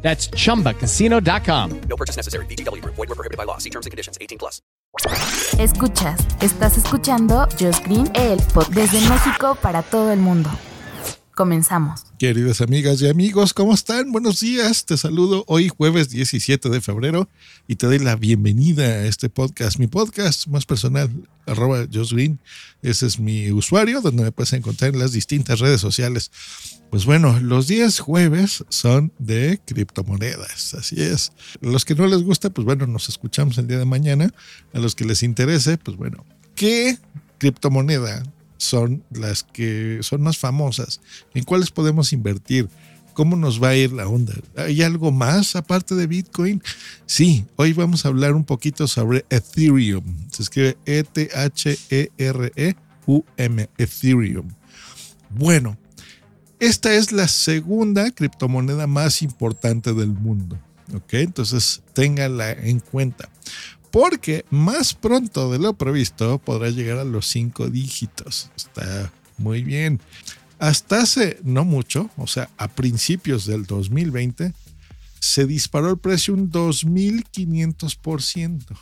That's chumbacasino.com. No purchase necessary. BGW. Void were prohibited by law. See terms and conditions. 18 plus. Escuchas, estás escuchando Just Green, el pod desde México para todo el mundo. Comenzamos. Queridas amigas y amigos, ¿cómo están? Buenos días. Te saludo hoy jueves 17 de febrero y te doy la bienvenida a este podcast, mi podcast más personal, arroba Josh Green. Ese es mi usuario donde me puedes encontrar en las distintas redes sociales. Pues bueno, los días jueves son de criptomonedas, así es. A los que no les gusta, pues bueno, nos escuchamos el día de mañana. A los que les interese, pues bueno, ¿qué criptomoneda son las que son más famosas? ¿En cuáles podemos invertir? ¿Cómo nos va a ir la onda? ¿Hay algo más aparte de Bitcoin? Sí, hoy vamos a hablar un poquito sobre Ethereum. Se escribe E-T-H-E-R-E-U-M, Ethereum. Bueno, esta es la segunda criptomoneda más importante del mundo. ¿Ok? Entonces, téngala en cuenta. Porque más pronto de lo previsto podrá llegar a los cinco dígitos. Está muy bien. Hasta hace no mucho, o sea, a principios del 2020, se disparó el precio un 2.500%.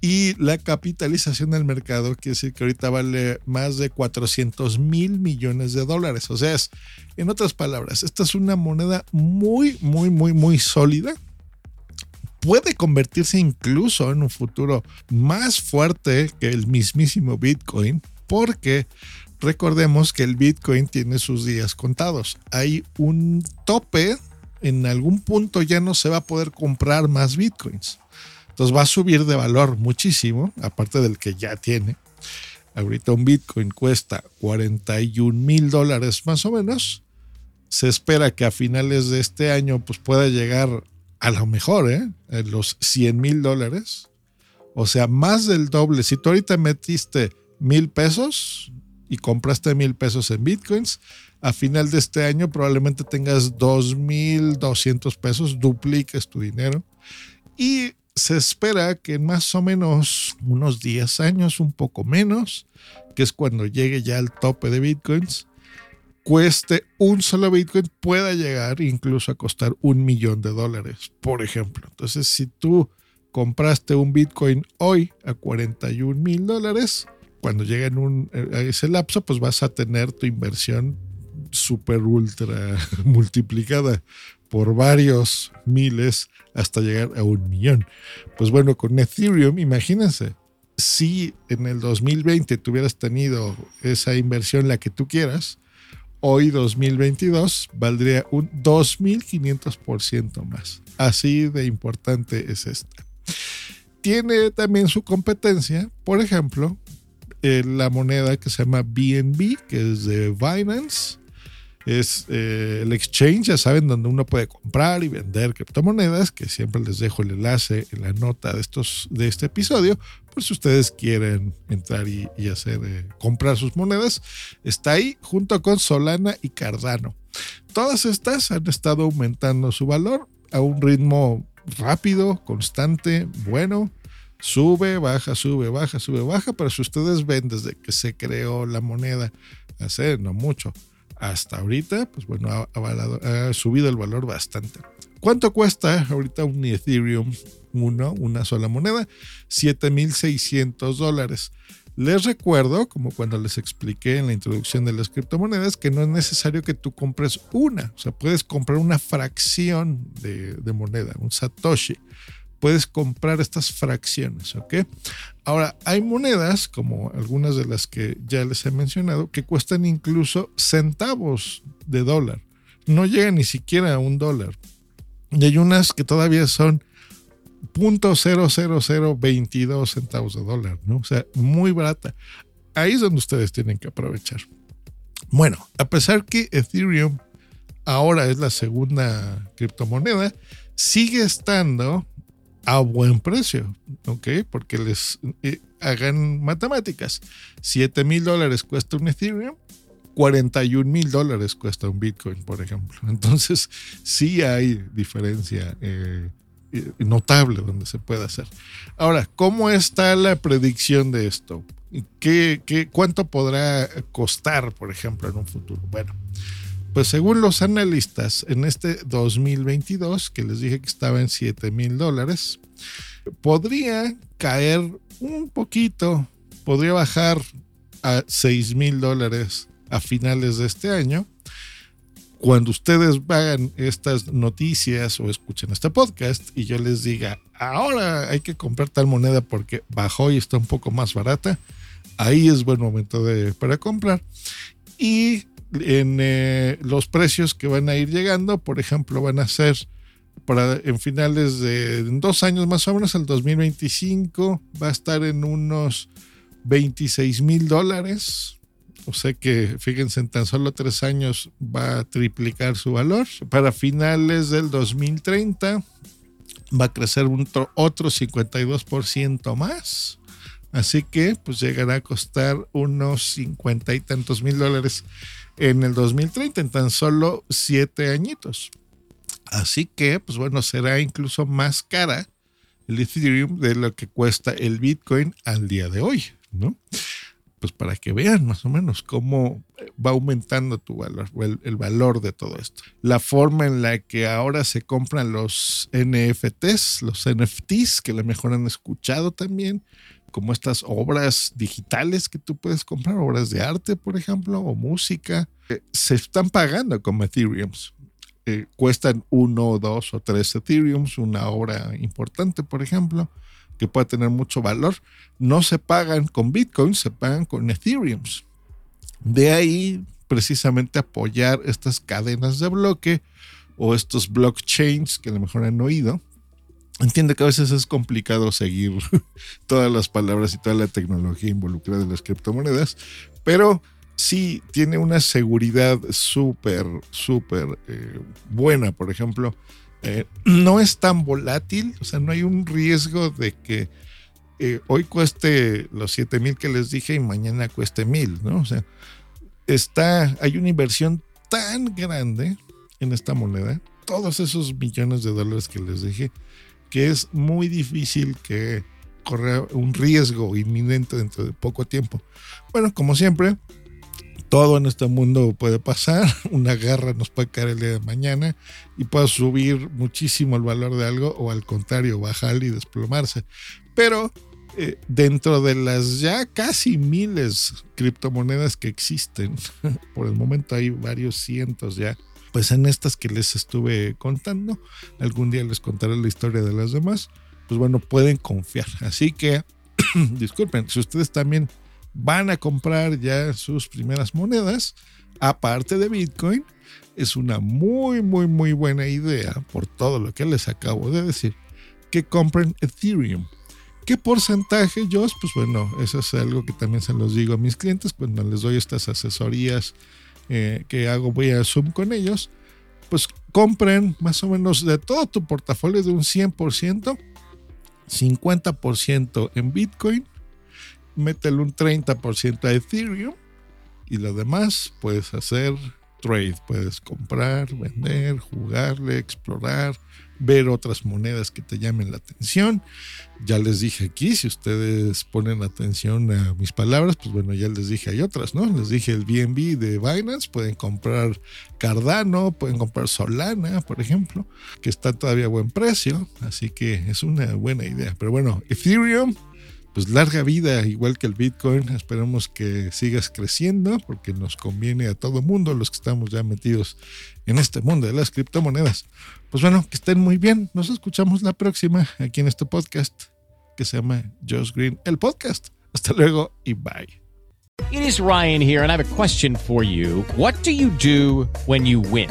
y la capitalización del mercado quiere decir que ahorita vale más de 400 mil millones de dólares. O sea, en otras palabras, esta es una moneda muy, muy, muy, muy sólida. Puede convertirse incluso en un futuro más fuerte que el mismísimo Bitcoin, porque recordemos que el Bitcoin tiene sus días contados. Hay un tope en algún punto ya no se va a poder comprar más bitcoins. Entonces va a subir de valor muchísimo, aparte del que ya tiene. Ahorita un bitcoin cuesta 41 mil dólares más o menos. Se espera que a finales de este año pues pueda llegar a lo mejor, ¿eh? A los 100 mil dólares. O sea, más del doble. Si tú ahorita metiste mil pesos y compraste mil pesos en bitcoins, a final de este año probablemente tengas 2.200 pesos, dupliques tu dinero. Y se espera que en más o menos unos 10 años, un poco menos, que es cuando llegue ya al tope de bitcoins, cueste un solo bitcoin, pueda llegar incluso a costar un millón de dólares, por ejemplo. Entonces, si tú compraste un bitcoin hoy a 41 mil dólares, cuando llegue en un, a ese lapso, pues vas a tener tu inversión super ultra multiplicada por varios miles hasta llegar a un millón. Pues bueno, con Ethereum, imagínense, si en el 2020 tuvieras tenido esa inversión la que tú quieras, hoy 2022 valdría un 2500% más. Así de importante es esta. Tiene también su competencia, por ejemplo, eh, la moneda que se llama BNB, que es de Binance es eh, el exchange, ya saben, donde uno puede comprar y vender criptomonedas, que siempre les dejo el enlace en la nota de, estos, de este episodio, por si ustedes quieren entrar y, hacer, eh, comprar sus monedas, está ahí junto con Solana y Cardano. Todas estas han estado aumentando su valor a un ritmo rápido, constante, bueno. Sube, baja, sube, baja, sube, baja, pero si ustedes ven desde que se creó la moneda, hace no mucho, hasta ahorita, pues bueno, ha, subido el valor bastante. ¿Cuánto cuesta ahorita un Ethereum 1, una sola moneda? 7.600 dólares. Les recuerdo, como cuando les expliqué en la introducción de las criptomonedas, que no es necesario que tú compres una, o sea, puedes comprar una fracción de, de moneda, un Satoshi puedes comprar estas fracciones, ¿ok? Ahora, hay monedas, como algunas de las que ya les he mencionado, que cuestan incluso centavos de dólar. No llegan ni siquiera a un dólar. Y hay unas que todavía son .00022 centavos de dólar, ¿no? O sea, muy barata. Ahí es donde ustedes tienen que aprovechar. Bueno, a pesar que Ethereum ahora es la segunda criptomoneda, sigue estando a buen precio, ¿ok? Porque les eh, hagan matemáticas. 7 mil dólares cuesta un Ethereum, 41 mil dólares cuesta un Bitcoin, por ejemplo. Entonces, sí hay diferencia eh, eh, notable donde se puede hacer. Ahora, ¿cómo está la predicción de esto? ¿Qué, qué, cuánto podrá costar, por ejemplo, en un futuro? Bueno, pues según los analistas, en este 2022, que les dije que estaba en 7 mil dólares, podría caer un poquito, podría bajar a 6 mil dólares a finales de este año. Cuando ustedes vean estas noticias o escuchen este podcast y yo les diga, ahora hay que comprar tal moneda porque bajó y está un poco más barata, ahí es buen momento de, para comprar. Y en eh, los precios que van a ir llegando, por ejemplo, van a ser para en finales de dos años más o menos, el 2025 va a estar en unos 26 mil dólares. O sea que, fíjense, en tan solo tres años va a triplicar su valor. Para finales del 2030 va a crecer un otro 52% más. Así que, pues llegará a costar unos 50 y tantos mil dólares en el 2030, en tan solo siete añitos. Así que, pues bueno, será incluso más cara el Ethereum de lo que cuesta el Bitcoin al día de hoy, ¿no? Pues para que vean más o menos cómo va aumentando tu valor, el, el valor de todo esto. La forma en la que ahora se compran los NFTs, los NFTs, que a lo mejor han escuchado también, como estas obras digitales que tú puedes comprar, obras de arte, por ejemplo, o música, eh, se están pagando como Ethereums. Eh, cuestan uno, dos o tres Ethereums, una obra importante, por ejemplo, que puede tener mucho valor. No se pagan con Bitcoin, se pagan con Ethereums. De ahí, precisamente, apoyar estas cadenas de bloque o estos blockchains que a lo mejor han oído, Entiende que a veces es complicado seguir todas las palabras y toda la tecnología involucrada en las criptomonedas, pero sí tiene una seguridad súper, súper eh, buena. Por ejemplo, eh, no es tan volátil, o sea, no hay un riesgo de que eh, hoy cueste los 7 mil que les dije y mañana cueste mil, ¿no? O sea, está, hay una inversión tan grande en esta moneda, todos esos millones de dólares que les dije, que es muy difícil que corra un riesgo inminente dentro de poco tiempo. Bueno, como siempre, todo en este mundo puede pasar. Una guerra nos puede caer el día de mañana y puede subir muchísimo el valor de algo o al contrario, bajar y desplomarse. Pero eh, dentro de las ya casi miles criptomonedas que existen, por el momento hay varios cientos ya pues en estas que les estuve contando, algún día les contaré la historia de las demás, pues bueno, pueden confiar. Así que, disculpen, si ustedes también van a comprar ya sus primeras monedas, aparte de Bitcoin, es una muy, muy, muy buena idea, por todo lo que les acabo de decir, que compren Ethereum. ¿Qué porcentaje, yo? Pues bueno, eso es algo que también se los digo a mis clientes cuando les doy estas asesorías eh, que hago voy a Zoom con ellos, pues compren más o menos de todo tu portafolio de un 100%, 50% en Bitcoin, métele un 30% a Ethereum y lo demás puedes hacer trade, puedes comprar, vender, jugarle, explorar, ver otras monedas que te llamen la atención. Ya les dije aquí, si ustedes ponen atención a mis palabras, pues bueno, ya les dije, hay otras, ¿no? Les dije el BNB de Binance, pueden comprar Cardano, pueden comprar Solana, por ejemplo, que está todavía a buen precio, así que es una buena idea. Pero bueno, Ethereum pues larga vida, igual que el Bitcoin. Esperamos que sigas creciendo porque nos conviene a todo mundo, los que estamos ya metidos en este mundo de las criptomonedas. Pues bueno, que estén muy bien. Nos escuchamos la próxima aquí en este podcast que se llama Josh Green, el podcast. Hasta luego y bye. It is Ryan here and I have a question for you. What do you do when you win?